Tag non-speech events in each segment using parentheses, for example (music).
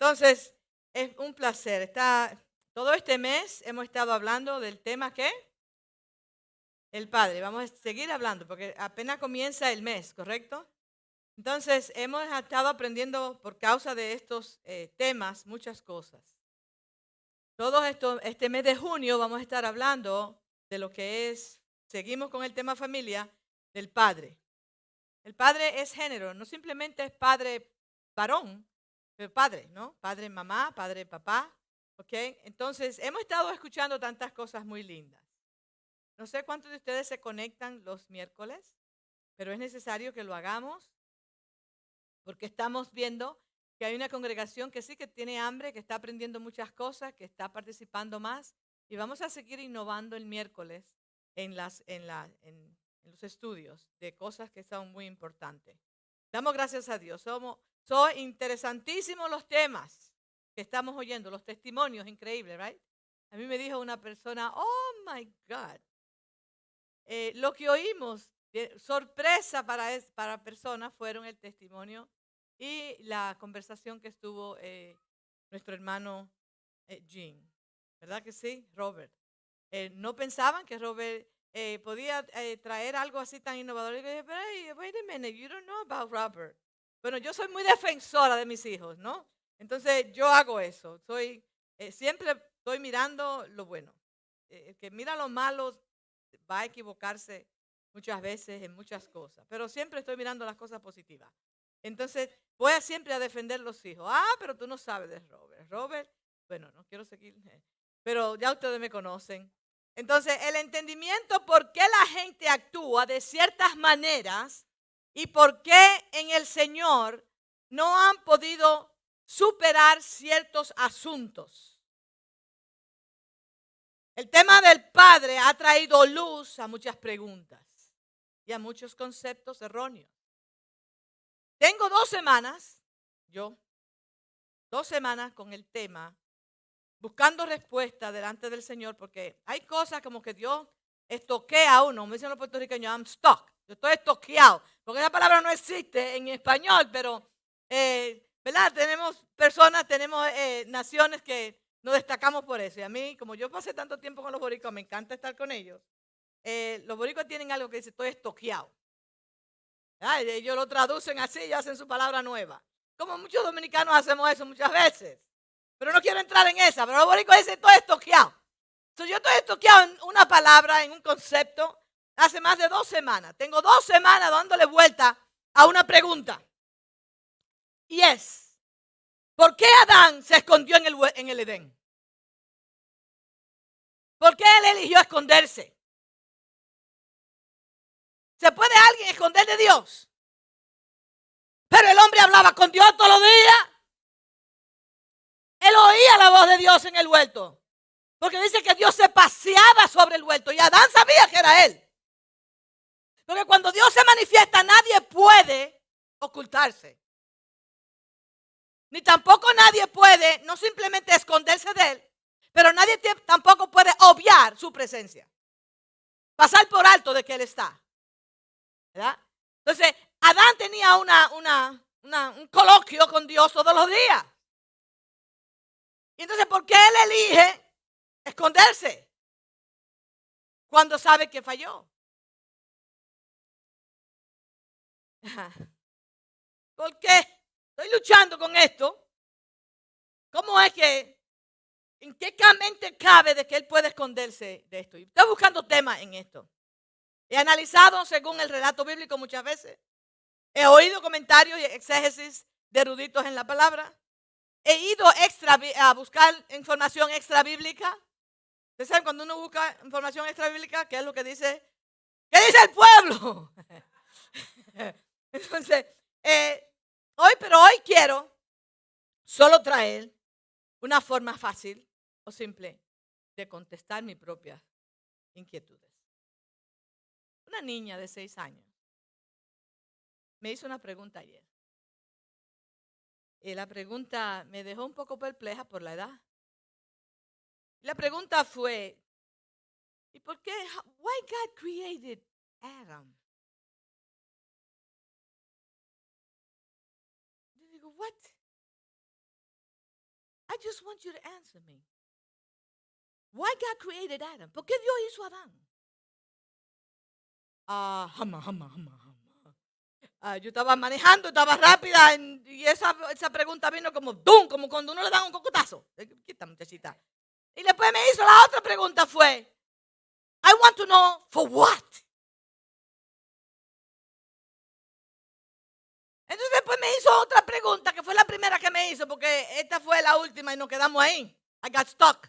Entonces, es un placer. Está, todo este mes hemos estado hablando del tema ¿qué? El Padre. Vamos a seguir hablando porque apenas comienza el mes, ¿correcto? Entonces, hemos estado aprendiendo por causa de estos eh, temas muchas cosas. Todo esto, este mes de junio vamos a estar hablando de lo que es, seguimos con el tema familia, del Padre. El Padre es género, no simplemente es Padre varón, Padre, ¿no? Padre mamá, Padre papá, ¿ok? Entonces, hemos estado escuchando tantas cosas muy lindas. No sé cuántos de ustedes se conectan los miércoles, pero es necesario que lo hagamos porque estamos viendo que hay una congregación que sí que tiene hambre, que está aprendiendo muchas cosas, que está participando más y vamos a seguir innovando el miércoles en, las, en, la, en, los estudios de cosas que son muy importantes. Damos gracias a Dios. Somos, son interesantísimos los temas que estamos oyendo, los testimonios increíbles, ¿right? A mí me dijo una persona, oh my God, eh, lo que oímos, sorpresa para, es, para personas, fueron el testimonio y la conversación que estuvo eh, nuestro hermano eh, Jean. ¿Verdad que sí? Robert. Eh, no pensaban que Robert podía traer algo así tan innovador. Y dije, hey, wait a minute, you don't know about Robert. Bueno, yo soy muy defensora de mis hijos, ¿no? Entonces yo hago eso. Soy, siempre estoy mirando lo bueno. El que mira lo malo va a equivocarse muchas veces en muchas cosas, pero siempre estoy mirando las cosas positivas. Entonces, voy a siempre a defender los hijos. Ah, pero tú no sabes de Robert. Robert, bueno, no quiero seguir, eh, pero ya ustedes me conocen. Entonces, el entendimiento por qué la gente actúa de ciertas maneras y por qué en el Señor no han podido superar ciertos asuntos. El tema del Padre ha traído luz a muchas preguntas y a muchos conceptos erróneos. Tengo dos semanas, yo, dos semanas con el tema, buscando respuesta delante del Señor, porque hay cosas como que Dios estoquea a uno. Me dicen los puertorriqueños, I'm stuck. Yo estoy estoqueado. Porque esa palabra no existe en español, pero, eh, ¿verdad? Tenemos personas, tenemos eh, naciones que nos destacamos por eso. Y a mí, como yo pasé tanto tiempo con los boricos, me encanta estar con ellos. Eh, los boricos tienen algo que dice, estoy estoqueado. Ellos lo traducen así y hacen su palabra nueva. Como muchos dominicanos hacemos eso muchas veces. Pero no quiero entrar en esa. Pero los boricos dicen, estoy estoqueado. Entonces, yo estoy estoqueado en una palabra, en un concepto, hace más de dos semanas. Tengo dos semanas dándole vuelta a una pregunta. Y es, ¿por qué Adán se escondió en el, en el Edén? ¿Por qué él eligió esconderse? ¿Se puede alguien esconder de Dios? Pero el hombre hablaba con Dios todos los días. Él oía la voz de Dios en el huerto. Porque dice que Dios se paseaba sobre el huerto y Adán sabía que era él. Porque cuando Dios se manifiesta nadie puede ocultarse. Ni tampoco nadie puede, no simplemente esconderse de él, pero nadie tampoco puede obviar su presencia. Pasar por alto de que él está. Entonces, Adán tenía una, un coloquio con Dios todos los días. Y entonces, ¿por qué él elige esconderse cuando sabe que falló? ¿Por qué? Estoy luchando con esto. ¿Cómo es que, en qué mente cabe de que él puede esconderse de esto? estoy buscando temas en esto. He analizado según el relato bíblico muchas veces. He oído comentarios y exégesis de eruditos en la palabra. He ido extra, a buscar información extra bíblica. Ustedes saben cuando uno busca información extra bíblica, ¿qué es lo que dice? ¿Qué dice el pueblo? (laughs) (laughs) Entonces, eh, hoy, pero hoy quiero solo traer una forma fácil o simple de contestar mi propia inquietud una niña de seis años, me hizo una pregunta ayer. Y la pregunta me dejó un poco perpleja por la edad. La pregunta fue, ¿y por qué? Why God created Adam? What? I just want you to answer me. Why God created Adam? ¿Por qué Dios hizo a? Ah, jama, jama, jama, jama. Ah, yo estaba manejando, estaba rápida en- y esa, esa pregunta vino como ¡dum! Como cuando uno le da un cocotazo. Quita, muchachita. Y después me hizo la otra pregunta fue, I want to know for what. Después me hizo otra pregunta, que fue la primera que me hizo, porque esta fue la última y nos quedamos ahí. I got stuck.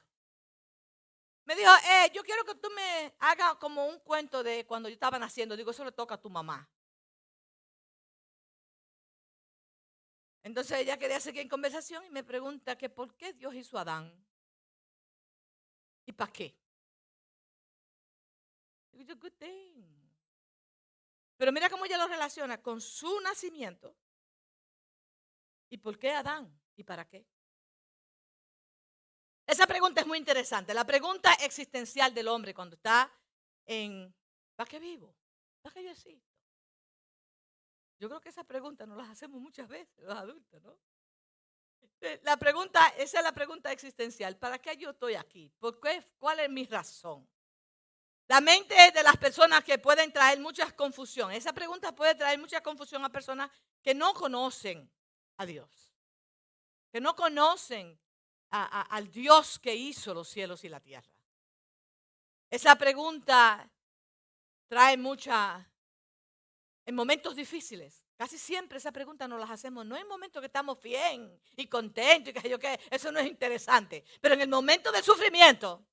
Me dijo, eh, yo quiero que tú me hagas como un cuento de cuando yo estaba naciendo. Digo, eso le toca a tu mamá. Entonces ella quería seguir en conversación y me pregunta que por qué Dios hizo a Adán. ¿Y para qué? Digo, "It's a good thing". Pero mira cómo ella lo relaciona con su nacimiento. ¿Y por qué Adán? ¿Y para qué? Esa pregunta es muy interesante. La pregunta existencial del hombre cuando está en ¿para qué vivo? ¿Para qué yo existo? Yo creo que esa pregunta nos las hacemos muchas veces los adultos, ¿no? Eh, La pregunta, esa es la pregunta existencial. ¿Para qué yo estoy aquí? ¿Por qué? ¿Cuál es mi razón? La mente de las personas que pueden traer muchas confusión. Esa pregunta puede traer mucha confusión a personas que no conocen a Dios, que no conocen al Dios que hizo los cielos y la tierra. Esa pregunta trae mucha, en momentos difíciles. Casi siempre esa pregunta nos las hacemos, no en momentos que estamos bien y contentos y que eso no es interesante, pero en el momento del sufrimiento,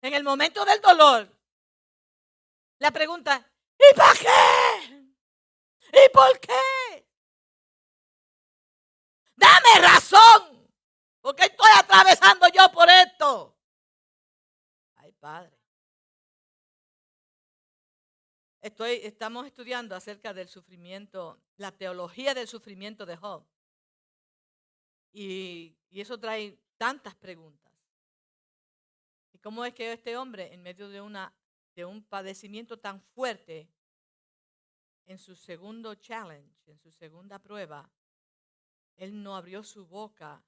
en el momento del dolor, la pregunta, ¿y para qué? ¿Y por qué? Dame razón, porque estoy atravesando yo por esto. Ay, Padre. Estoy, estamos estudiando acerca del sufrimiento, la teología del sufrimiento de Job. Y, y eso trae tantas preguntas. ¿Y cómo es que este hombre, en medio de, una, de un padecimiento tan fuerte, en su segundo challenge, en su segunda prueba, él no abrió su boca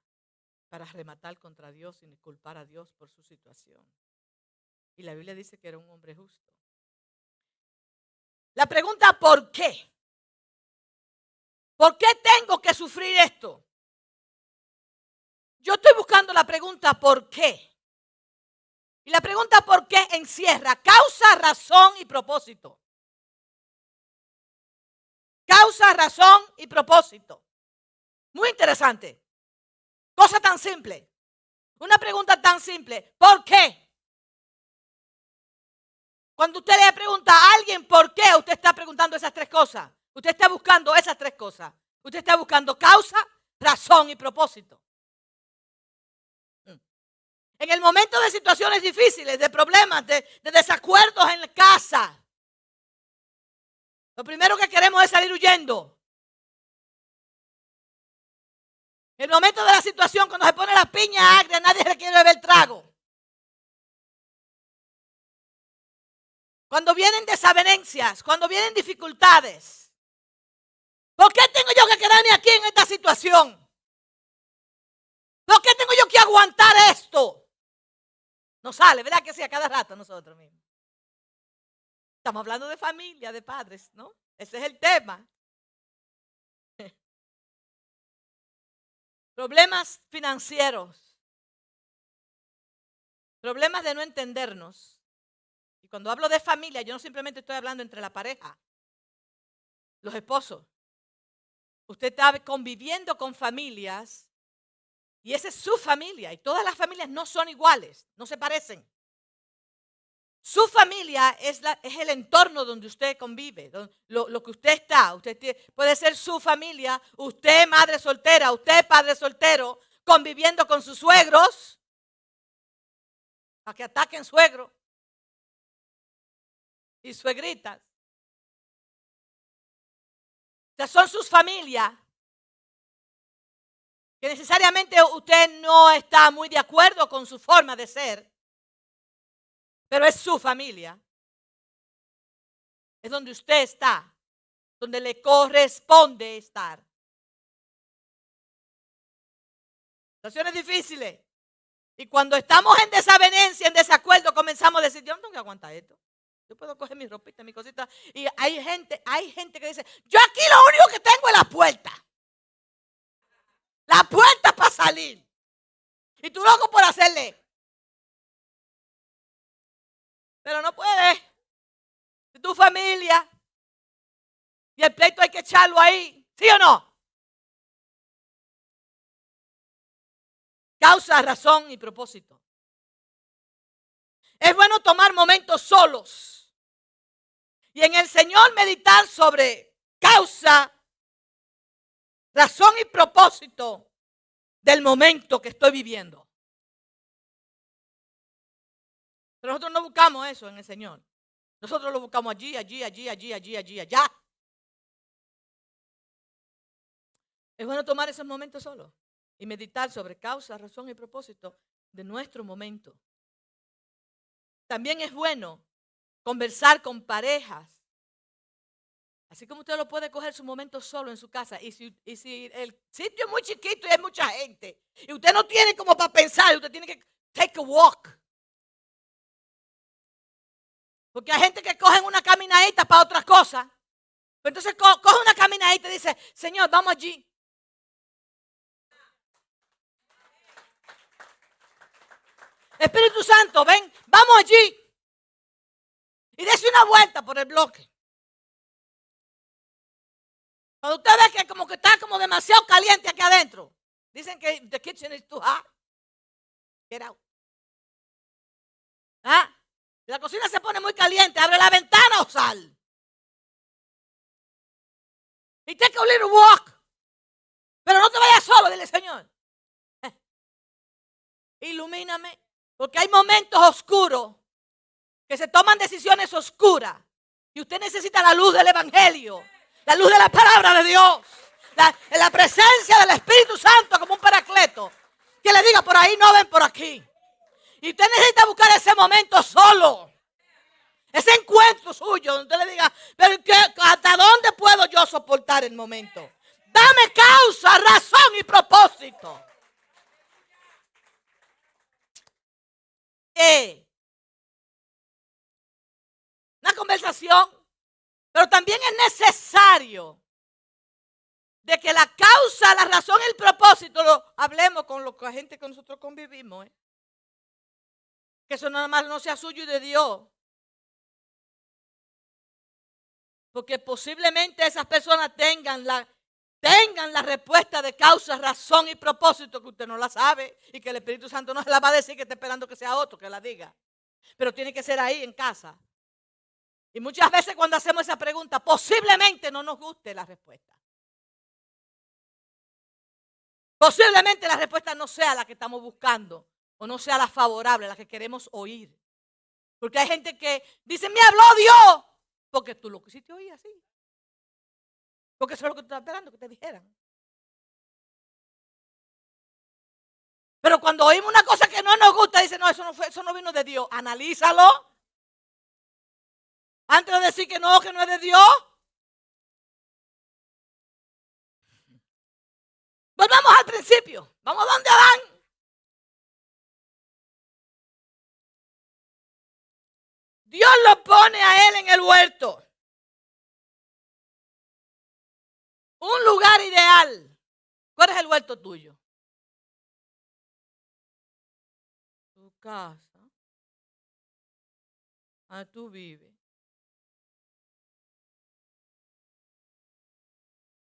para rematar contra Dios y culpar a Dios por su situación? Y la Biblia dice que era un hombre justo. La pregunta, ¿por qué? ¿Por qué tengo que sufrir esto? Yo estoy buscando la pregunta, ¿por qué? Y la pregunta, ¿por qué? encierra causa, razón y propósito. Causa, razón y propósito. Muy interesante. Cosa tan simple. Una pregunta tan simple. ¿Por qué? Cuando usted le pregunta a alguien por qué, usted está preguntando esas tres cosas. Usted está buscando esas tres cosas. Usted está buscando causa, razón y propósito. Mm. En el momento de situaciones difíciles, de problemas, de, de desacuerdos en la casa, lo primero que queremos es salir huyendo. En el momento de la situación, cuando se pone la piña agria, nadie le quiere beber trago. Cuando vienen desavenencias, cuando vienen dificultades. ¿Por qué tengo yo que quedarme aquí en esta situación? ¿Por qué tengo yo que aguantar esto? No sale, ¿verdad que sí? A cada rato nosotros mismos. Estamos hablando de familia, de padres, ¿no? Ese es el tema. Problemas financieros. Problemas de no entendernos. Y cuando hablo de familia, yo no simplemente estoy hablando entre la pareja, los esposos. Usted está conviviendo con familias y esa es su familia. Y todas las familias no son iguales, no se parecen. Su familia es, el entorno donde usted convive, don- lo, que usted está. Usted tie- puede ser su familia, usted madre soltera, usted padre soltero, conviviendo con sus suegros, para que ataquen suegros y suegritas. O sea, son sus familias que necesariamente usted no está muy de acuerdo con su forma de ser, pero es su familia. Es donde usted está, donde le corresponde estar. Situaciones difíciles. Y cuando estamos en desavenencia, en desacuerdo, comenzamos a decir, yo no tengo esto. Yo puedo coger mi ropita, mi cosita. Y hay gente, hay gente que dice, yo aquí lo único que tengo es la puerta. La puerta para salir. Y tú loco por hacerle. Pero no puedes. Tu familia. Y el pleito hay que echarlo ahí. ¿Sí o no? Causa, razón y propósito. Es bueno tomar momentos solos. Y en el Señor meditar sobre causa, razón y propósito del momento que estoy viviendo. Pero nosotros no buscamos eso en el Señor. Nosotros lo buscamos allí, allí, allí, allí, allí, allí, allá. Es bueno tomar esos momentos solos y meditar sobre causa, razón y propósito de nuestro momento. También es bueno conversar con parejas. Así como usted lo puede coger su momento solo en su casa. Y si, y si el sitio es muy chiquito y hay mucha gente, y usted no tiene como para pensar, usted tiene que take a walk. Porque hay gente que coge una caminadita para otras cosas. Entonces coge una caminadita y dice, Señor, vamos allí. Espíritu Santo, ven, vamos allí. Y dése una vuelta por el bloque. Cuando usted ve que como que está como demasiado caliente aquí adentro. Dicen que the kitchen is too hot. Get out. ¿Ah? La cocina se pone muy caliente, abre la ventana o sal. Y take a little walk. Pero no te vayas solo, dile Señor. (laughs) Ilumíname. Porque hay momentos oscuros que se toman decisiones oscuras. Y usted necesita la luz del Evangelio, la luz de la palabra de Dios, la, la presencia del Espíritu Santo como un paracleto. Que le diga por ahí, no ven por aquí. Y usted necesita buscar ese momento solo. Ese encuentro suyo, donde usted le diga, pero ¿hasta dónde puedo yo soportar el momento? Dame causa, razón y propósito. Una conversación. Pero también es necesario de que la causa, la razón, el propósito lo hablemos con la gente que nosotros convivimos. ¿eh? Que eso nada más no sea suyo y de Dios. Porque posiblemente esas personas tengan la tengan la respuesta de causa, razón y propósito que usted no la sabe y que el Espíritu Santo no se la va a decir que está esperando que sea otro que la diga. Pero tiene que ser ahí en casa. Y muchas veces cuando hacemos esa pregunta, posiblemente no nos guste la respuesta. Posiblemente la respuesta no sea la que estamos buscando o no sea la favorable, la que queremos oír. Porque hay gente que dice, me habló Dios, porque tú lo quisiste oír así. Porque eso es lo que tú estás esperando que te dijeran. Pero cuando oímos una cosa que no nos gusta, dice, no, eso no, fue, eso no vino de Dios. Analízalo. Antes de decir que no, que no es de Dios. Volvamos al principio. Vamos a donde Adán. Dios lo pone a él en el huerto. Un lugar ideal. ¿Cuál es el huerto tuyo? Tu casa. A tú vives.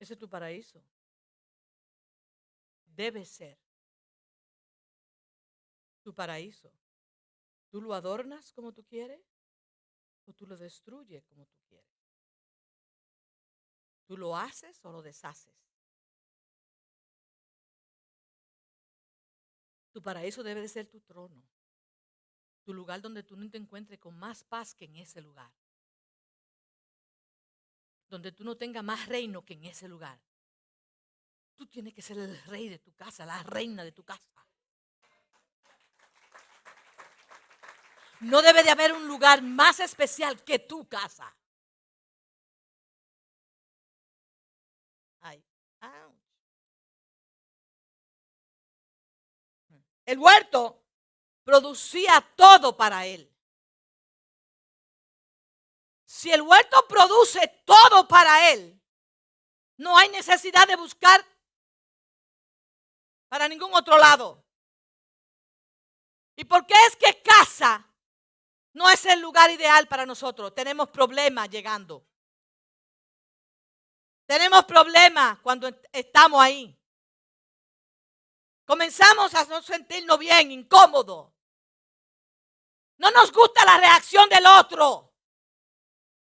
Ese es tu paraíso. Debe ser tu paraíso. ¿Tú lo adornas como tú quieres o tú lo destruyes como tú quieres? ¿Tú lo haces o lo deshaces? Tu paraíso debe de ser tu trono. Tu lugar donde tú no te encuentres con más paz que en ese lugar. Donde tú no tengas más reino que en ese lugar. Tú tienes que ser el rey de tu casa, la reina de tu casa. No debe de haber un lugar más especial que tu casa. el huerto producía todo para él. Si el huerto produce todo para él, no hay necesidad de buscar para ningún otro lado. ¿Y por qué es que casa no es el lugar ideal para nosotros? Tenemos problemas llegando. Tenemos problemas cuando estamos ahí. Comenzamos a no sentirnos bien, incómodos. No nos gusta la reacción del otro.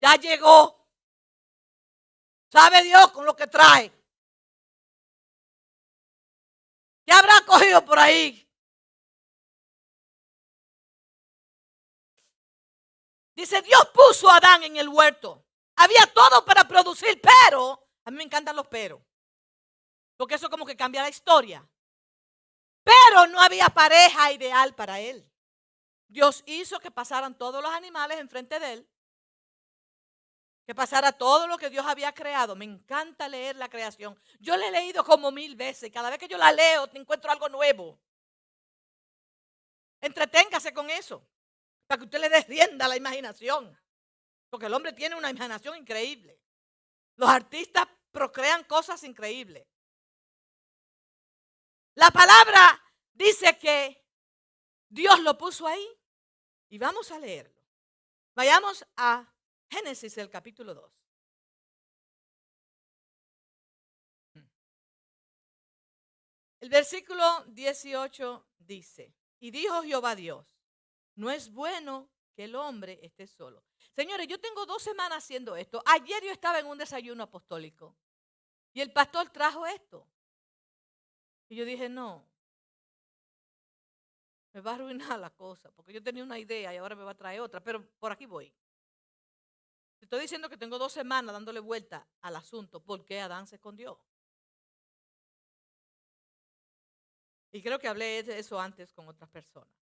Ya llegó. ¿Sabe Dios con lo que trae? ¿Qué habrá cogido por ahí? Dice, Dios puso a Adán en el huerto. Había todo para producir, pero, a mí me encantan los pero. Porque eso como que cambia la historia. Pero no había pareja ideal para él. Dios hizo que pasaran todos los animales enfrente de él que pasara todo lo que Dios había creado. Me encanta leer la creación. Yo la he leído como mil veces. Cada vez que yo la leo, te encuentro algo nuevo. Entreténgase con eso. Para que usted le dé rienda a la imaginación. Porque el hombre tiene una imaginación increíble. Los artistas procrean cosas increíbles. La palabra dice que Dios lo puso ahí. Y vamos a leerlo. Vayamos a Génesis, el capítulo 2. El versículo 18 dice, y dijo Jehová Dios, no es bueno que el hombre esté solo. Señores, yo tengo dos semanas haciendo esto. Ayer yo estaba en un desayuno apostólico y el pastor trajo esto. Y yo dije, no, me va a arruinar la cosa, porque yo tenía una idea y ahora me va a traer otra, pero por aquí voy. Estoy diciendo que tengo dos semanas dándole vuelta al asunto por qué Adán se escondió. Y creo que hablé de eso antes con otras personas.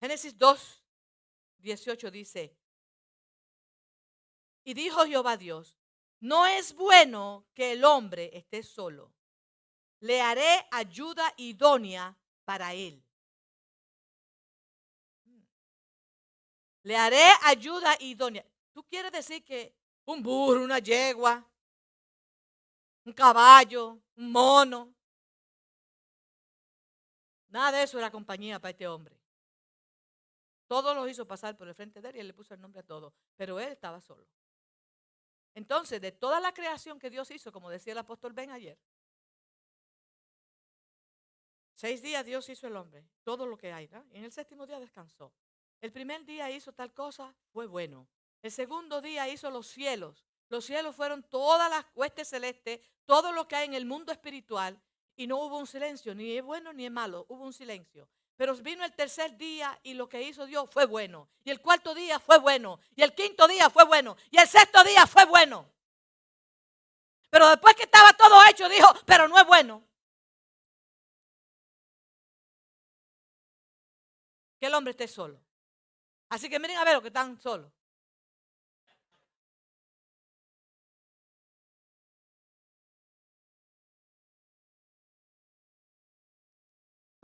Génesis 2, 18 dice, y dijo Jehová Dios, no es bueno que el hombre esté solo. Le haré ayuda idónea para él. Le haré ayuda idónea. ¿Tú quieres decir que un burro, una yegua, un caballo, un mono? Nada de eso era compañía para este hombre. Todo lo hizo pasar por el frente de él y él le puso el nombre a todo. Pero él estaba solo. Entonces, de toda la creación que Dios hizo, como decía el apóstol Ben ayer, seis días Dios hizo el hombre, todo lo que hay, y en el séptimo día descansó. El primer día hizo tal cosa, fue bueno. El segundo día hizo los cielos. Los cielos fueron todas las huestes celestes, todo lo que hay en el mundo espiritual. Y no hubo un silencio, ni es bueno ni es malo, hubo un silencio. Pero vino el tercer día y lo que hizo Dios fue bueno. Y el cuarto día fue bueno. Y el quinto día fue bueno. Y el sexto día fue bueno. Pero después que estaba todo hecho, dijo, pero no es bueno. Que el hombre esté solo. Así que miren a ver los que están solos.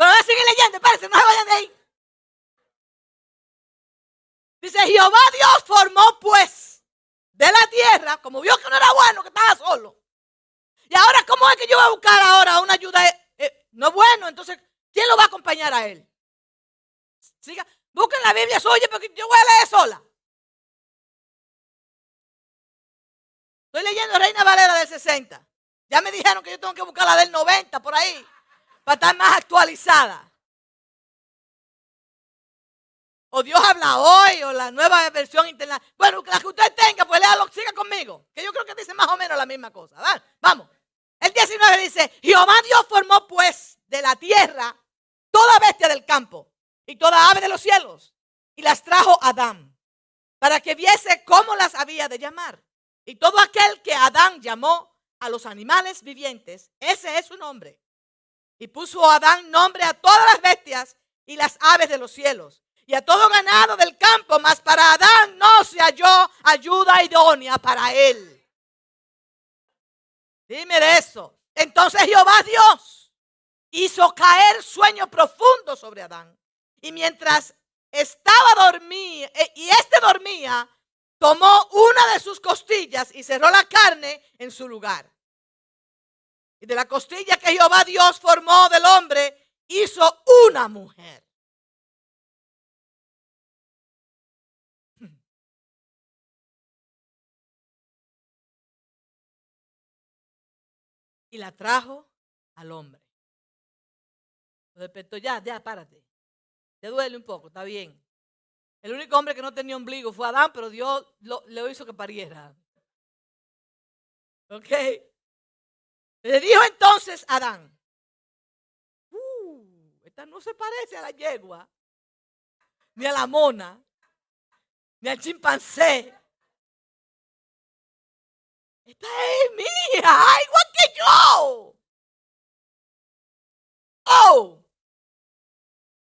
Pero ahora sigue leyendo, espérense, no se vayan de ahí. Dice, Jehová Dios formó pues de la tierra, como vio que no era bueno, que estaba solo. Y ahora, ¿cómo es que yo voy a buscar ahora una ayuda? Eh, eh, no es bueno, entonces, ¿quién lo va a acompañar a él? Siga, Busquen la Biblia suya porque yo voy a leer sola. Estoy leyendo Reina Valera del 60. Ya me dijeron que yo tengo que buscar la del 90 por ahí para estar más actualizada. O Dios habla hoy, o la nueva versión internacional. Bueno, la que usted tenga, pues léalo, siga conmigo. Que yo creo que dice más o menos la misma cosa. Vamos. El 19 dice, Jehová Dios formó pues de la tierra toda bestia del campo y toda ave de los cielos y las trajo a Adán para que viese cómo las había de llamar. Y todo aquel que Adán llamó a los animales vivientes, ese es su nombre. Y puso Adán nombre a todas las bestias y las aves de los cielos y a todo ganado del campo, mas para Adán no se halló ayuda idónea para él. Dime de eso. Entonces Jehová Dios hizo caer sueño profundo sobre Adán. Y mientras estaba dormida eh, y éste dormía, tomó una de sus costillas y cerró la carne en su lugar. Y de la costilla que Jehová Dios formó del hombre, hizo una mujer. Y la trajo al hombre. Lo despertó, ya, ya, párate. Te duele un poco, está bien. El único hombre que no tenía ombligo fue Adán, pero Dios lo, le hizo que pariera. ¿Ok? Le dijo entonces Adán, uh, esta no se parece a la yegua, ni a la mona, ni al chimpancé. Esta es mía, igual que yo. Oh.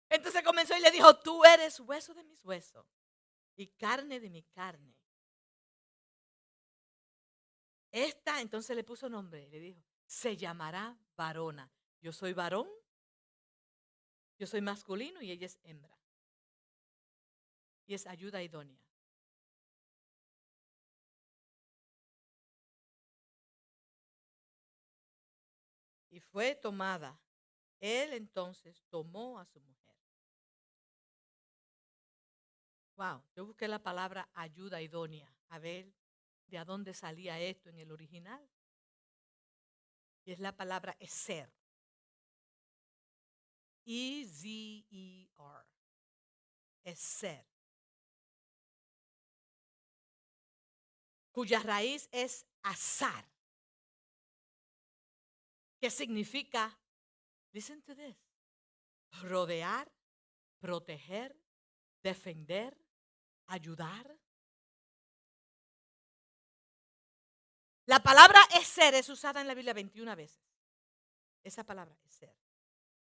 Entonces comenzó y le dijo, tú eres hueso de mis huesos y carne de mi carne. Esta entonces le puso nombre, le dijo, se llamará varona. Yo soy varón, yo soy masculino y ella es hembra. Y es ayuda idónea. Y fue tomada. Él entonces tomó a su mujer. Wow, yo busqué la palabra ayuda idónea, a ver de dónde salía esto en el original. Y es la palabra ser. E-Z-E-R. Es ser. Cuya raíz es azar. ¿Qué significa? Listen to this. Rodear, proteger, defender, ayudar. La palabra es ser es usada en la Biblia 21 veces. Esa palabra es ser.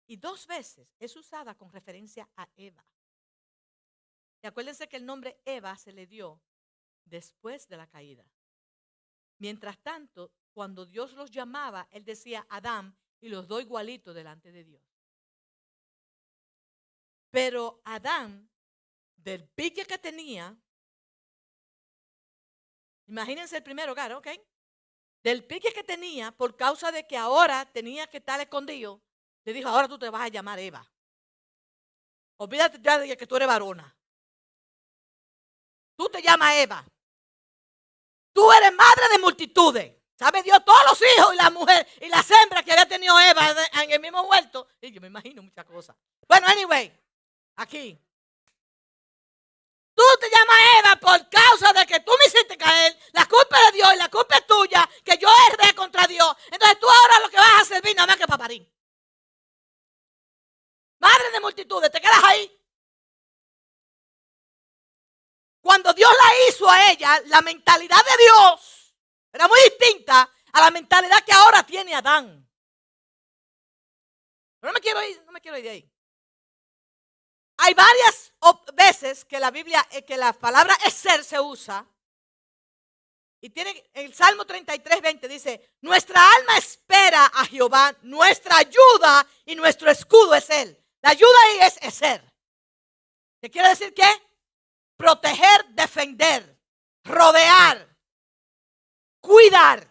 Y dos veces es usada con referencia a Eva. Y acuérdense que el nombre Eva se le dio después de la caída. Mientras tanto, cuando Dios los llamaba, Él decía Adán y los doy igualitos delante de Dios. Pero Adán, del pique que tenía, imagínense el primer hogar, ¿ok? Del pique que tenía por causa de que ahora tenía que estar escondido, le dijo, ahora tú te vas a llamar Eva. Olvídate ya de que tú eres varona. Tú te llamas Eva. Tú eres madre de multitudes. ¿Sabe Dios todos los hijos y las mujeres y las hembras que había tenido Eva en el mismo huerto? Y yo me imagino muchas cosas. Bueno, anyway, aquí. Tú te llamas Eva por causa de que tú me hiciste caer. La culpa es de Dios y la culpa es tuya, que yo erré contra Dios. Entonces tú ahora lo que vas a servir nada más que paparín. Madre de multitudes, te quedas ahí. Cuando Dios la hizo a ella, la mentalidad de Dios era muy distinta a la mentalidad que ahora tiene Adán. No me quiero ir, no me quiero ir de ahí. Hay varias veces que la Biblia, eh, que la palabra es ser se usa. Y tiene el Salmo 33, 20 dice, nuestra alma espera a Jehová, nuestra ayuda y nuestro escudo es Él. La ayuda ahí es, ser. ¿Qué quiere decir qué? Proteger, defender, rodear, cuidar.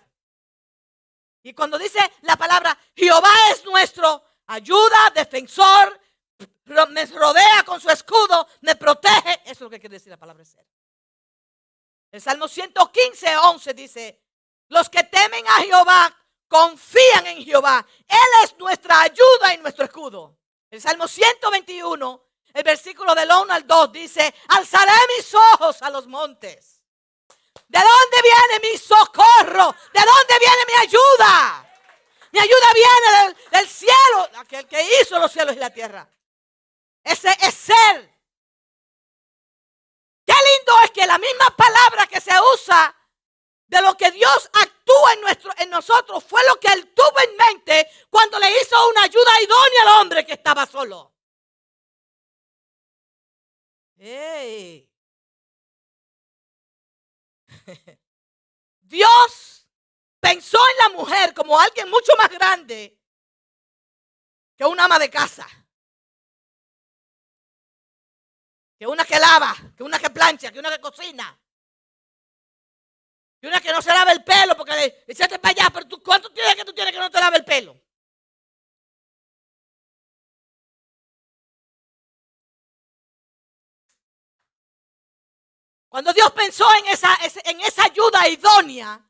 Y cuando dice la palabra Jehová es nuestro ayuda, defensor, me rodea con su escudo, me protege. Eso es lo que quiere decir la palabra ser. El Salmo 115, 11 dice, los que temen a Jehová confían en Jehová. Él es nuestra ayuda y nuestro escudo. El Salmo 121, el versículo del 1 al 2 dice, alzaré mis ojos a los montes. ¿De dónde viene mi socorro? ¿De dónde viene mi ayuda? Mi ayuda viene del, del cielo, aquel que hizo los cielos y la tierra. Ese es ser. Qué lindo es que la misma palabra que se usa de lo que Dios actúa en, nuestro, en nosotros fue lo que él tuvo en mente cuando le hizo una ayuda idónea al hombre que estaba solo. (laughs) Dios pensó en la mujer como alguien mucho más grande que una ama de casa. Que una que lava, que una que plancha, que una que cocina. Que una que no se lava el pelo porque le echaste para allá, pero tú, ¿cuánto tienes que tú tienes que no te lave el pelo? Cuando Dios pensó en esa, en esa ayuda idónea,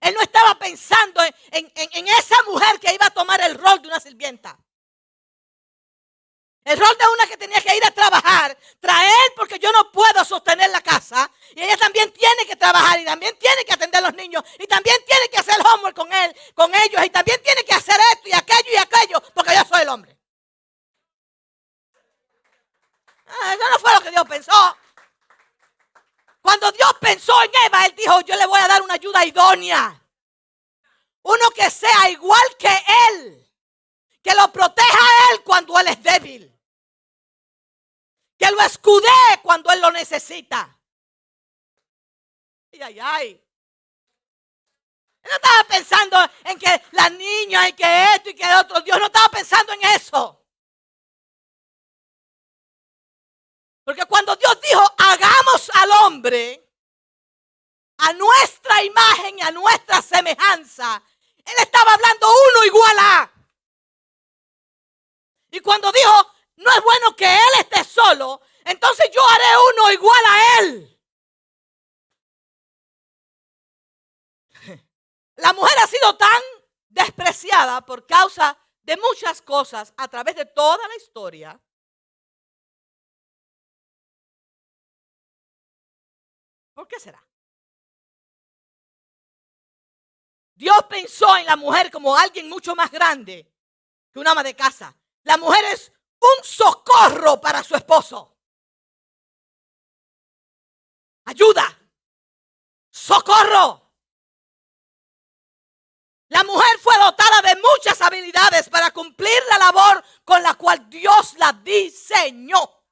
Él no estaba pensando en, en, esa mujer que iba a tomar el rol de una sirvienta. El rol de una que tenía que ir a trabajar, traer porque yo no puedo sostener la casa. Y ella también tiene que trabajar y también tiene que atender a los niños. Y también tiene que hacer homework con él, con ellos. Y también tiene que hacer esto y aquello y aquello porque yo soy el hombre. Ah, eso no fue lo que Dios pensó. Cuando Dios pensó en Eva, Él dijo, yo le voy a dar una ayuda idónea. Uno que sea igual que Él. Que lo proteja a Él cuando Él es débil. Que lo escudee cuando Él lo necesita. Ay, ay, ay. No estaba pensando en que la niña y que esto y que otro. Dios no estaba pensando en eso. Porque cuando Dios dijo, hagamos al hombre a nuestra imagen y a nuestra semejanza, Él estaba hablando uno igual a. Y cuando dijo, no es bueno que Él esté solo, entonces yo haré uno igual a Él. La mujer ha sido tan despreciada por causa de muchas cosas a través de toda la historia ¿Por qué será? Dios pensó en la mujer como alguien mucho más grande que una ama de casa. La mujer es un socorro para su esposo. Ayuda. Socorro. La mujer fue dotada de muchas habilidades para cumplir la labor con la cual Dios la diseñó.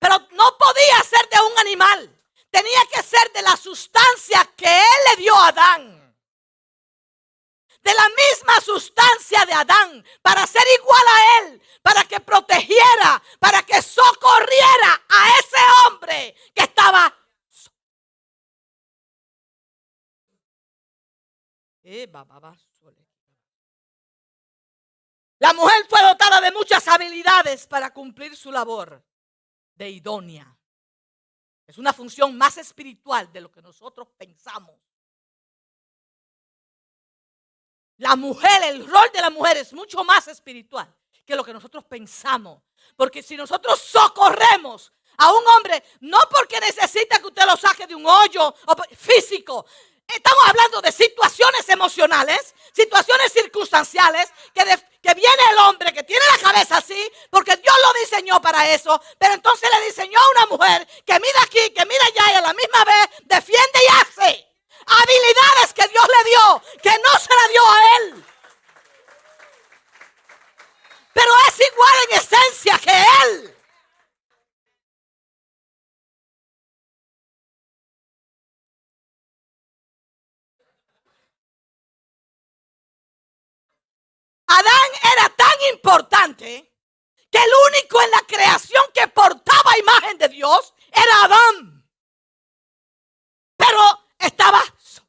Pero no podía ser de un animal. Tenía que ser de la sustancia que Él le dio a Adán. De la misma sustancia de Adán. Para ser igual a Él. Para que protegiera. Para que socorriera a ese hombre que estaba La mujer fue dotada de muchas habilidades para cumplir su labor de idónea. Es una función más espiritual de lo que nosotros pensamos. La mujer, el rol de la mujer es mucho más espiritual que lo que nosotros pensamos. Porque si nosotros socorremos a un hombre, no porque necesita que usted lo saque de un hoyo físico, Estamos hablando de situaciones emocionales, situaciones circunstanciales, que, que viene el hombre que tiene la cabeza así, porque Dios lo diseñó para eso, pero entonces le diseñó a una mujer que mira aquí, que mira allá y a la misma vez defiende y hace habilidades que Dios le dio, que no se la dio a él. Pero es igual en esencia que él. Adán era tan importante que el único en la creación que portaba imagen de Dios era Adán. Pero estaba solo.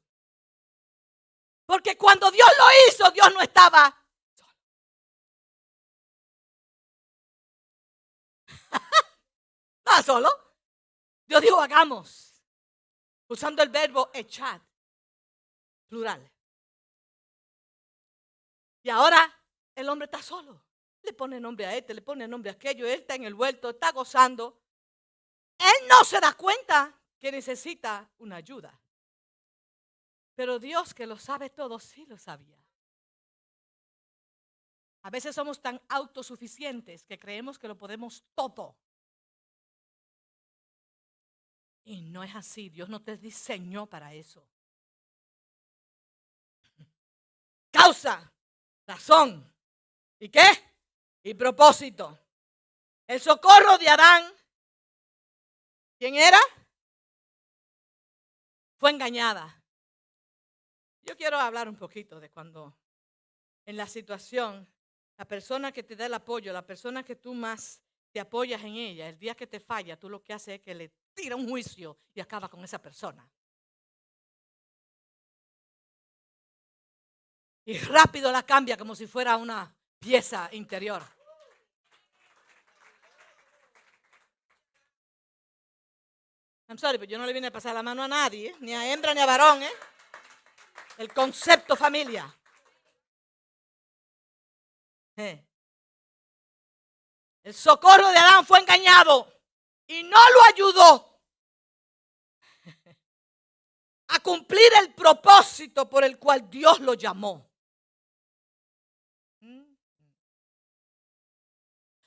Porque cuando Dios lo hizo, Dios no estaba solo. (laughs) estaba solo. Dios dijo, hagamos. Usando el verbo echar. Plural. Y ahora el hombre está solo. Le pone nombre a este, le pone nombre a aquello. Él está en el vuelto, está gozando. Él no se da cuenta que necesita una ayuda. Pero Dios que lo sabe todo, sí lo sabía. A veces somos tan autosuficientes que creemos que lo podemos todo. Y no es así. Dios no te diseñó para eso. Causa razón. ¿Y qué? Y propósito. El socorro de Adán. ¿Quién era? Fue engañada. Yo quiero hablar un poquito de cuando en la situación La persona que te da el apoyo, la persona que tú más te apoyas en ella, el día que te falla, tú lo que haces es que le tira un juicio y acaba con esa persona. Y rápido la cambia como si fuera una pieza interior. I'm sorry, pero yo no le vine a pasar la mano a nadie, ni a hembra ni a varón, ¿eh? El concepto familia. El socorro de Adán fue engañado y no lo ayudó a cumplir el propósito por el cual Dios lo llamó.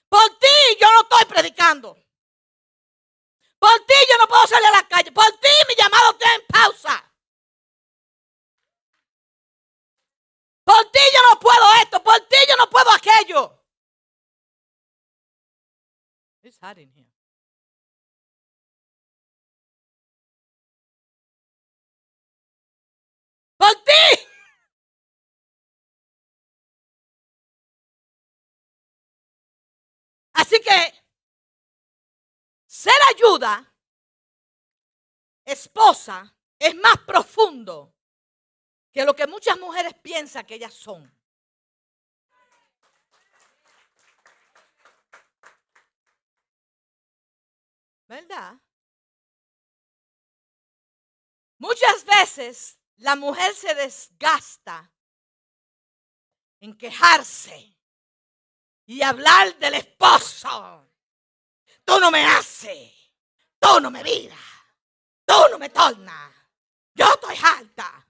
Por ti yo no estoy predicando. Por ti yo no puedo salir a la calle. Por ti mi llamado está en pausa. Por ti yo no puedo esto. Por ti yo no puedo aquello. Por ti. Así que ser ayuda, esposa, es más profundo que lo que muchas mujeres piensan que ellas son. ¿Verdad? Muchas veces la mujer se desgasta en quejarse y hablar del esposo. Tú no me haces, tú no me miras, tú no me tornas. Yo estoy alta.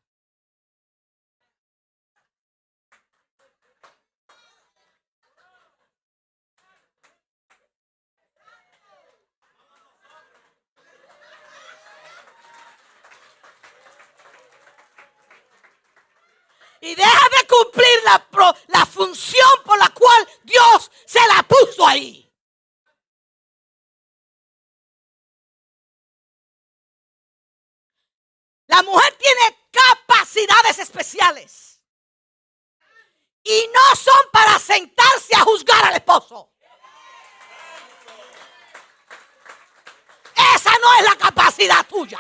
Y deja de cumplir la, la, función por la cual Dios se la puso ahí. La mujer tiene capacidades especiales. Y no son para sentarse a juzgar al esposo. Esa no es la capacidad tuya.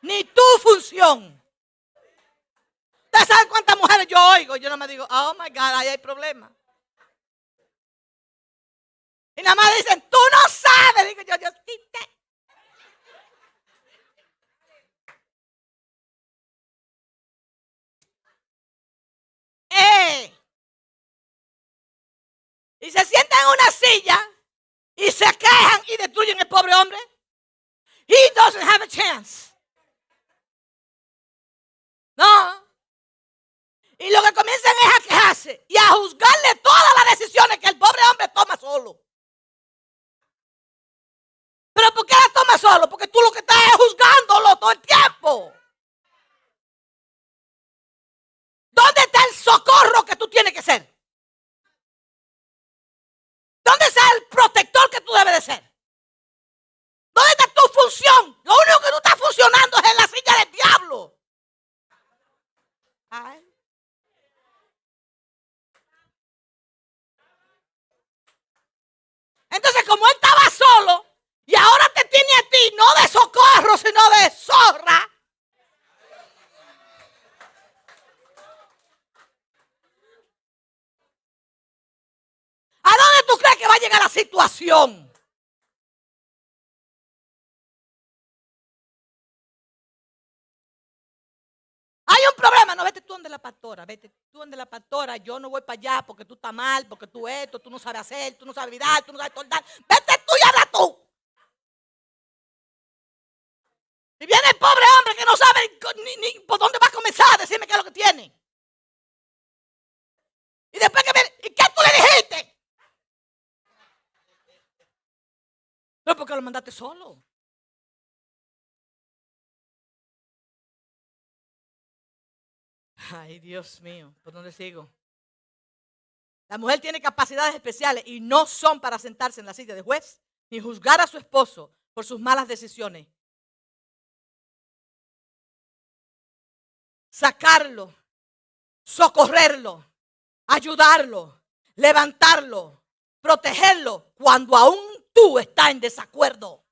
Ni tu función. ¿Ustedes saben cuántas mujeres yo oigo? Yo no me digo, oh my God, ahí hay problema. Y nada más dicen, tú no sabes. Digo yo, Dios, quite. Y se sientan en una silla y se quejan y destruyen el pobre hombre. He doesn't have a chance. No. Y lo que comienzan es a quejarse y a juzgarle todas las decisiones que el pobre hombre toma solo. ¿Pero por qué las toma solo? Porque tú lo que estás es juzgándolo todo el tiempo. ¿Dónde está el socorro que tú tienes que ser? ¿Dónde está el protector que tú debes de ser? ¿Dónde está tu función? Lo único que tú estás funcionando es en la silla del diablo. Entonces, como él estaba solo y ahora te tiene a ti, no de socorro, sino de zorra. ¿A dónde tú crees que va a llegar la Hay un problema, no vete tú donde la pastora, vete tú donde la pastora, yo no voy para allá porque tú estás mal, porque tú esto, tú no sabes hacer, tú no sabes virar, tú no sabes toldar. Vete tú y habla tú. Y viene el pobre hombre que no sabe ni, por dónde va a comenzar a decirme qué es lo que tiene. Y después que viene, ¿y qué tú le dijiste? No, porque lo mandaste solo. Ay, Dios mío, ¿por dónde sigo? La mujer tiene capacidades especiales y no son para sentarse en la silla de juez ni juzgar a su esposo por sus malas decisiones. Sacarlo, socorrerlo, ayudarlo, levantarlo, protegerlo cuando aún tú estás en desacuerdo.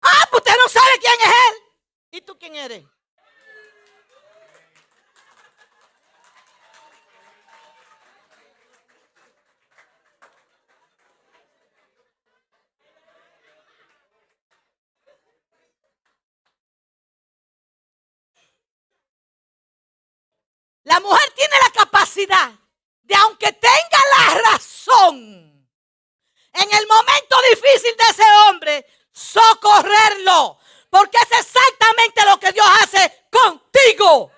Ah, pues usted no sabe quién es él. ¿Y tú quién eres? La mujer tiene la capacidad de, aunque tenga la razón, en el momento difícil de ese hombre, socorrerlo. Porque es exactamente lo que Dios hace contigo.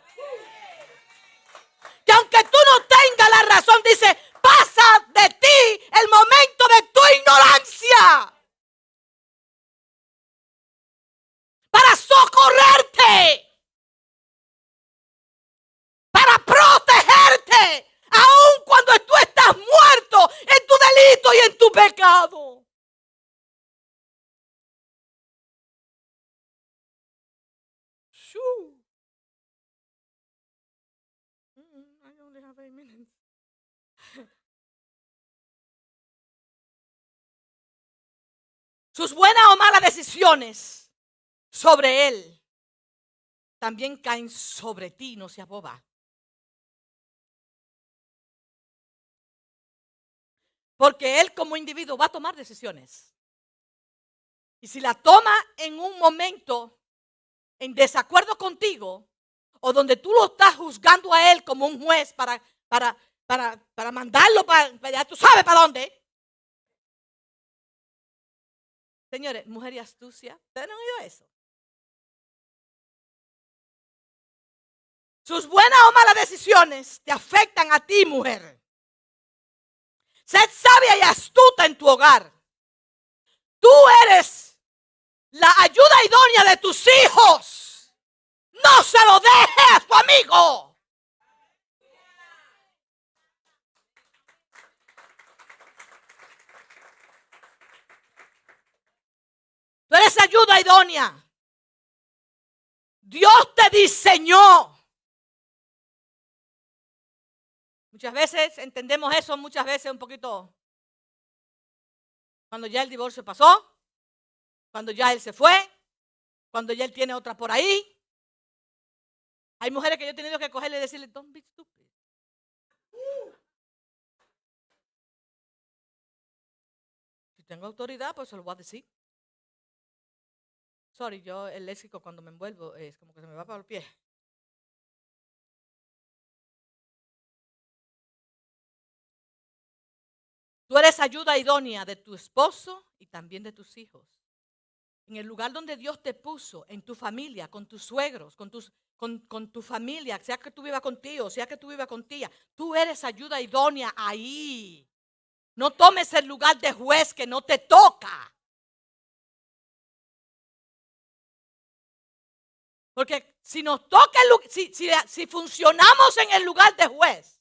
Que aunque tú no tengas la razón, dice, pasa de ti el momento de tu ignorancia. Para socorrerte. Para protegerte. Aun cuando tú estás muerto en tu delito y en tu pecado. Sus buenas o malas decisiones sobre él también caen sobre ti, no seas boba. Porque él como individuo va a tomar decisiones. Y si la toma en un momento en desacuerdo contigo, o donde tú lo estás juzgando a él como un juez para, para, para, para mandarlo para, para, tú sabes para dónde. Señores, mujer y astucia, ¿ustedes no han oído eso? Sus buenas o malas decisiones te afectan a ti, mujer. Sed sabia y astuta en tu hogar. Tú eres la ayuda idónea de tus hijos. No se lo dejes a tu amigo. Tú eres ayuda idónea. Dios te diseñó. Muchas veces entendemos eso, muchas veces un poquito. Cuando ya el divorcio pasó, cuando ya él se fue, cuando ya él tiene otra por ahí. Hay mujeres que yo he tenido que cogerle y decirle, don't be stupid. Si tengo autoridad, pues se lo voy a decir. Sorry, yo el léxico cuando me envuelvo es como que se me va para los pies. Tú eres ayuda idónea de tu esposo y también de tus hijos. En el lugar donde Dios te puso, en tu familia, con tus suegros, con, tu familia, sea que tú vivas contigo, sea que tú vivas con tía, tú eres ayuda idónea ahí. No tomes el lugar de juez que no te toca. Porque si nos toca, el, si, si funcionamos en el lugar de juez,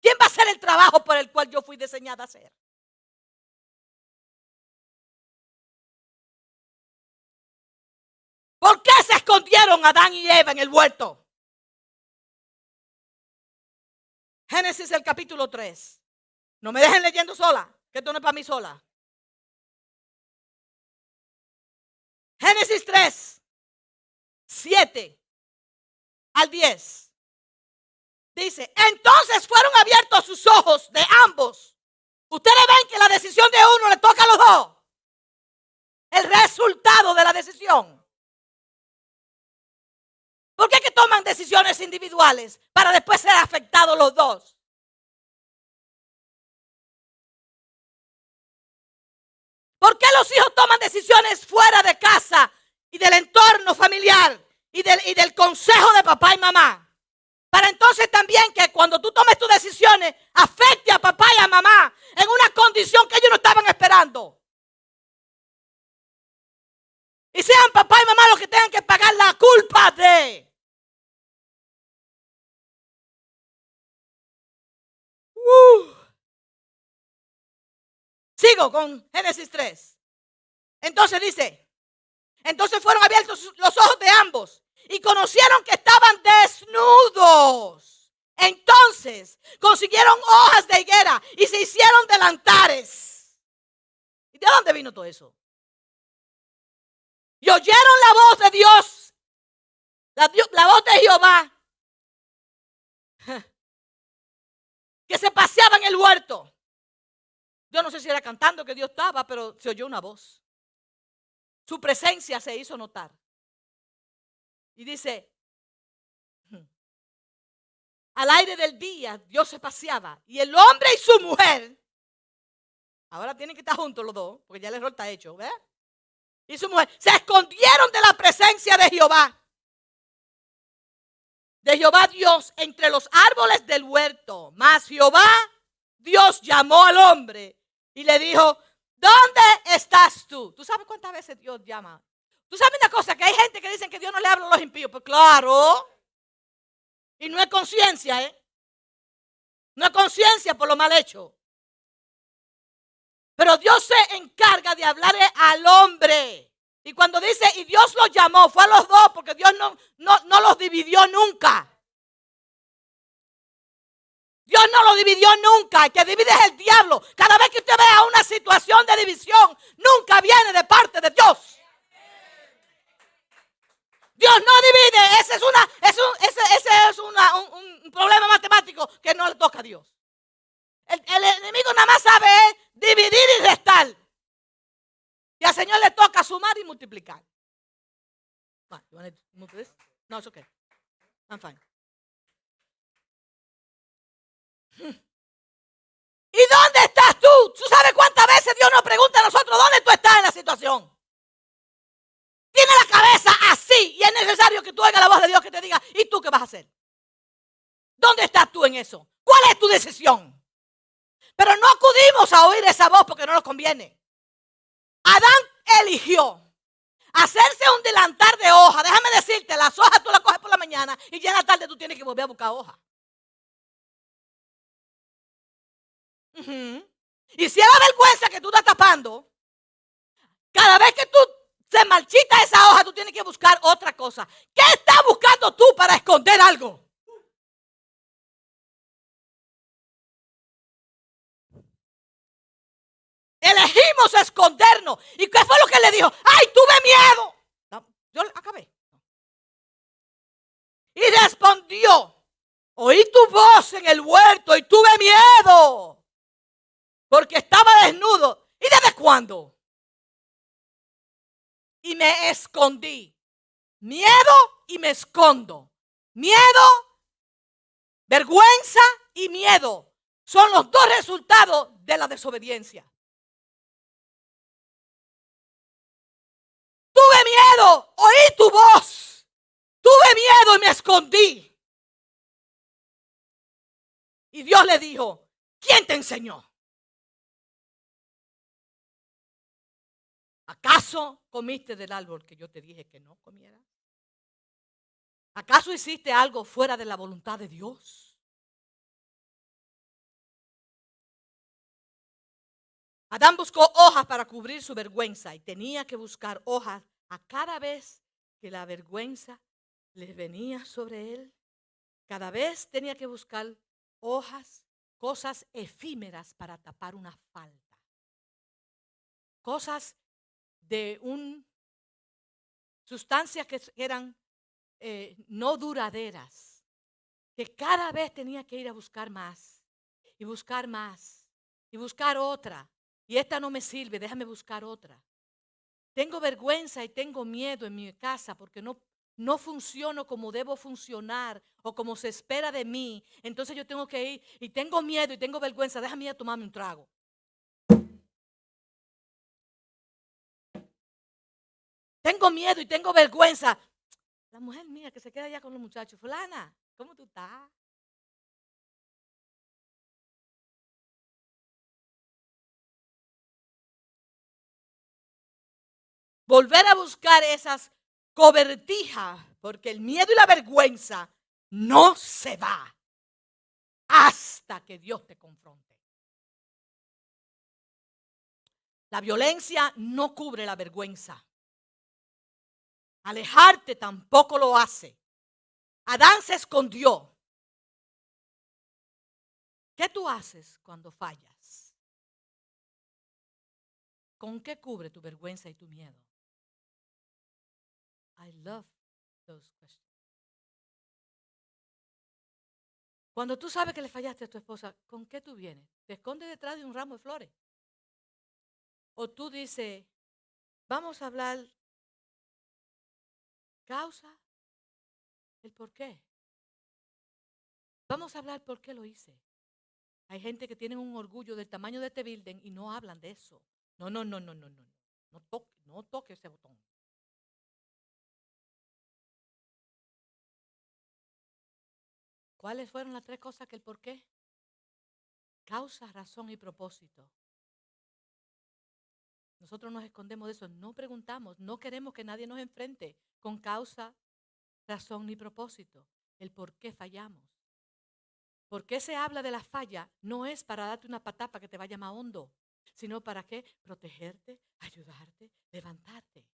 ¿Quién va a hacer el trabajo por el cual yo fui diseñada a hacer? ¿Por qué se escondieron Adán y Eva en el huerto? Génesis el capítulo 3. No me dejen leyendo sola, que esto no es para mí sola. Génesis 3, 7 al 10. Dice, entonces fueron abiertos sus ojos de ambos. Ustedes ven que la decisión de uno le toca a los dos. El resultado de la decisión. ¿Por qué que toman decisiones individuales para después ser afectados los dos? ¿Por qué los hijos toman decisiones fuera de casa y del entorno familiar y del, y del consejo de papá y mamá? Para entonces también que cuando tú tomes tus decisiones afecte a papá y a mamá en una condición que ellos no estaban esperando. Y sean papá y mamá los que tengan que pagar la culpa de. Uh. Sigo con Génesis 3. Entonces dice, entonces fueron abiertos los ojos de ambos y conocieron que estaban desnudos. Entonces consiguieron hojas de higuera y se hicieron delantares. ¿Y de dónde vino todo eso? Y oyeron la voz de Dios, la, la voz de Jehová, que se paseaba en el huerto. Yo no sé si era cantando que Dios estaba, pero se oyó una voz. Su presencia se hizo notar. Y dice, al aire del día Dios se paseaba y el hombre y su mujer, ahora tienen que estar juntos los dos, porque ya el error está hecho, ¿verdad? Y su mujer se escondieron de la presencia de Jehová. De Jehová Dios entre los árboles del huerto. Mas Jehová Dios llamó al hombre y le dijo, ¿dónde estás tú? ¿Tú sabes cuántas veces Dios llama Tú sabes una cosa, que hay gente que dicen que Dios no le habla a los impíos. Pues claro. Y no es conciencia, ¿eh? No es conciencia por lo mal hecho. Pero Dios se encarga de hablarle al hombre. Y cuando dice, y Dios los llamó, fue a los dos, porque Dios no, no, no los dividió nunca. Dios no lo dividió nunca. El que divide es el diablo. Cada vez que usted vea una situación de división, nunca viene de parte de Dios. Dios no divide. Ese es, un, problema matemático que no le toca a Dios. El, enemigo nada más sabe dividir y restar. Y al Señor le toca sumar y multiplicar. No, es okay. I'm fine. (laughs) ¿Y dónde estás tú? ¿Tú sabes cuántas veces Dios nos pregunta a nosotros dónde tú estás en la situación? Tiene la cabeza así y es necesario que tú oigas la voz de Dios que te diga, ¿y tú qué vas a hacer? ¿Dónde estás tú en eso? ¿Cuál es tu decisión? Pero no acudimos a oír esa voz porque no nos conviene. Adán eligió hacerse un delantar de hoja. Déjame decirte, las hojas tú las coges por la mañana y ya en la tarde tú tienes que volver a buscar hoja. Y si es la vergüenza que tú estás tapando, cada vez que tú se marchita esa hoja, tú tienes que buscar otra cosa. ¿Qué estás buscando tú para esconder algo? Elegimos escondernos. ¿Y qué fue lo que le dijo? ¡Ay, tuve miedo! yo acabé. Y respondió, oí tu voz en el huerto y tuve miedo. Porque estaba desnudo. ¿Y desde cuándo? Y me escondí. Miedo y me escondo. Miedo, vergüenza y miedo son los dos resultados de la desobediencia. Tuve miedo, oí tu voz. Tuve miedo y me escondí. Y Dios le dijo, ¿quién te enseñó? ¿Acaso comiste del árbol que yo te dije que no comieras? ¿Acaso hiciste algo fuera de la voluntad de Dios? Adán buscó hojas para cubrir su vergüenza y tenía que buscar hojas a cada vez que la vergüenza le venía sobre él. Cada vez tenía que buscar hojas, cosas efímeras para tapar una falta. Cosas de un, sustancias que eran eh, no duraderas, que cada vez tenía que ir a buscar más y buscar más y buscar otra. Y esta no me sirve, déjame buscar otra. Tengo vergüenza y tengo miedo en mi casa porque no, no funciono como debo funcionar o como se espera de mí. Entonces yo tengo que ir y tengo miedo y tengo vergüenza. Déjame ir a tomarme un trago. Tengo miedo y tengo vergüenza. La mujer mía que se queda allá con los muchachos, fulana, ¿cómo tú estás? Volver a buscar esas cobertijas, porque el miedo y la vergüenza no se va hasta que Dios te confronte. La violencia no cubre la vergüenza. Alejarte tampoco lo hace. Adán se escondió. ¿Qué tú haces cuando fallas? ¿Con qué cubre tu vergüenza y tu miedo? I love those questions. Cuando tú sabes que le fallaste a tu esposa, ¿con qué tú vienes? ¿Te escondes detrás de un ramo de flores? O tú dices, vamos a hablar causa, el por qué. Vamos a hablar por qué lo hice. Hay gente que tiene un orgullo del tamaño de este building y no hablan de eso. No, no, no, no, no, no. No toque, no toque ese botón. ¿Cuáles fueron las tres cosas que el por qué? Causa, razón y propósito. Nosotros nos escondemos de eso, no preguntamos, no queremos que nadie nos enfrente con causa, razón ni propósito, el por qué fallamos. ¿Por qué se habla de la falla? No es para darte una patapa que te vaya más hondo, sino para qué? Protegerte, ayudarte, levantarte.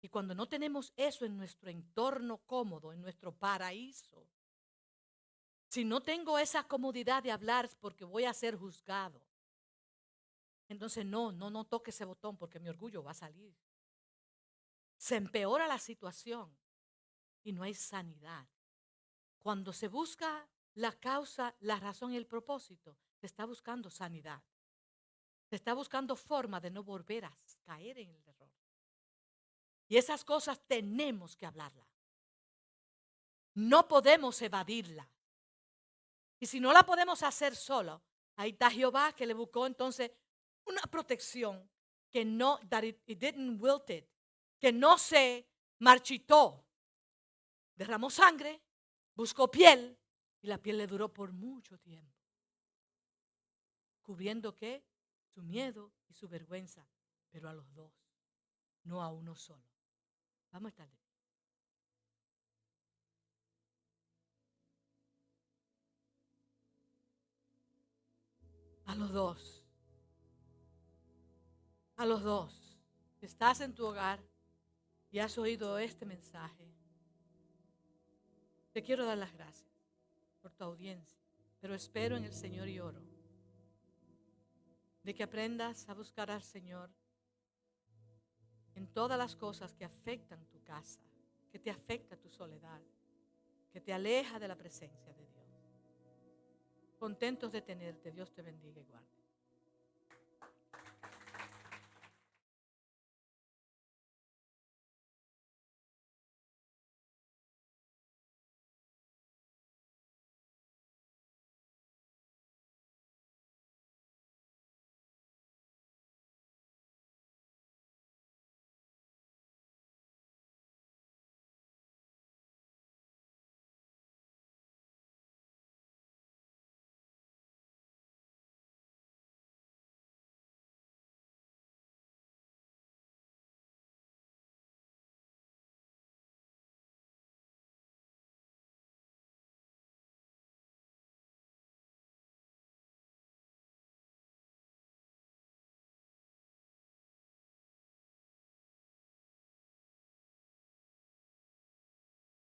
Y cuando no tenemos eso en nuestro entorno cómodo, en nuestro paraíso, si no tengo esa comodidad de hablar porque voy a ser juzgado, entonces, no, no, no toque ese botón porque mi orgullo va a salir. Se empeora la situación y no hay sanidad. Cuando se busca la causa, la razón y el propósito, se está buscando sanidad. Se está buscando forma de no volver a caer en el error. Y esas cosas tenemos que hablarla. No podemos evadirla. Y si no la podemos hacer solo, ahí está Jehová que le buscó entonces una protección que no, that it, didn't wilt it, que no se marchitó. Derramó sangre, buscó piel y la piel le duró por mucho tiempo. Cubriendo qué? Su miedo y su vergüenza, pero a los dos, no a uno solo. Vamos a estar A los dos a los dos. Estás en tu hogar y has oído este mensaje. Te quiero dar las gracias por tu audiencia, pero espero en el Señor y oro de que aprendas a buscar al Señor en todas las cosas que afectan tu casa, que te afecta tu soledad, que te aleja de la presencia de Dios. Contentos de tenerte, Dios te bendiga y guarde.